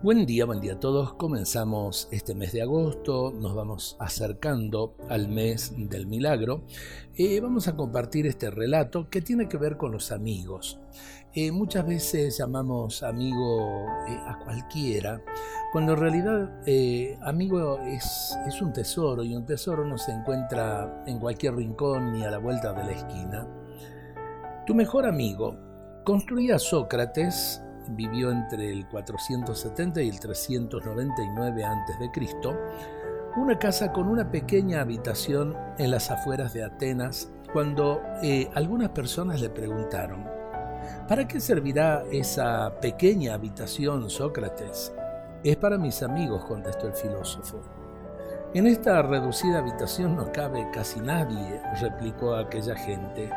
Buen día, buen día a todos. Comenzamos este mes de agosto, nos vamos acercando al mes del milagro. Eh, vamos a compartir este relato que tiene que ver con los amigos. Eh, muchas veces llamamos amigo eh, a cualquiera, cuando en realidad amigo es, es un tesoro y un tesoro no se encuentra en cualquier rincón ni a la vuelta de la esquina. Tu mejor amigo construía Sócrates vivió entre el 470 y el 399 a.C., una casa con una pequeña habitación en las afueras de Atenas, cuando eh, algunas personas le preguntaron, ¿para qué servirá esa pequeña habitación, Sócrates? Es para mis amigos, contestó el filósofo. En esta reducida habitación no cabe casi nadie, replicó aquella gente.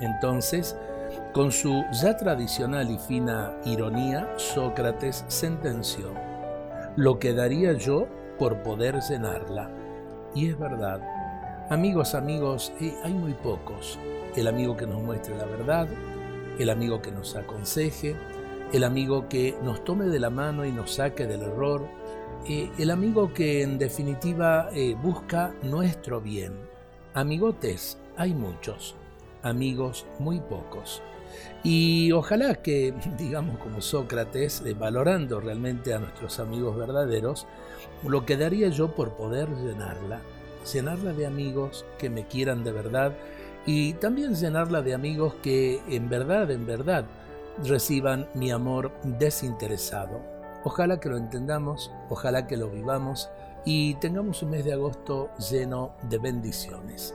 Entonces, con su ya tradicional y fina ironía, Sócrates sentenció, lo que daría yo por poder llenarla. Y es verdad, amigos, amigos, eh, hay muy pocos. El amigo que nos muestre la verdad, el amigo que nos aconseje, el amigo que nos tome de la mano y nos saque del error, eh, el amigo que en definitiva eh, busca nuestro bien. Amigotes hay muchos, amigos muy pocos. Y ojalá que, digamos como Sócrates, valorando realmente a nuestros amigos verdaderos, lo que daría yo por poder llenarla, llenarla de amigos que me quieran de verdad y también llenarla de amigos que en verdad, en verdad, reciban mi amor desinteresado. Ojalá que lo entendamos, ojalá que lo vivamos y tengamos un mes de agosto lleno de bendiciones.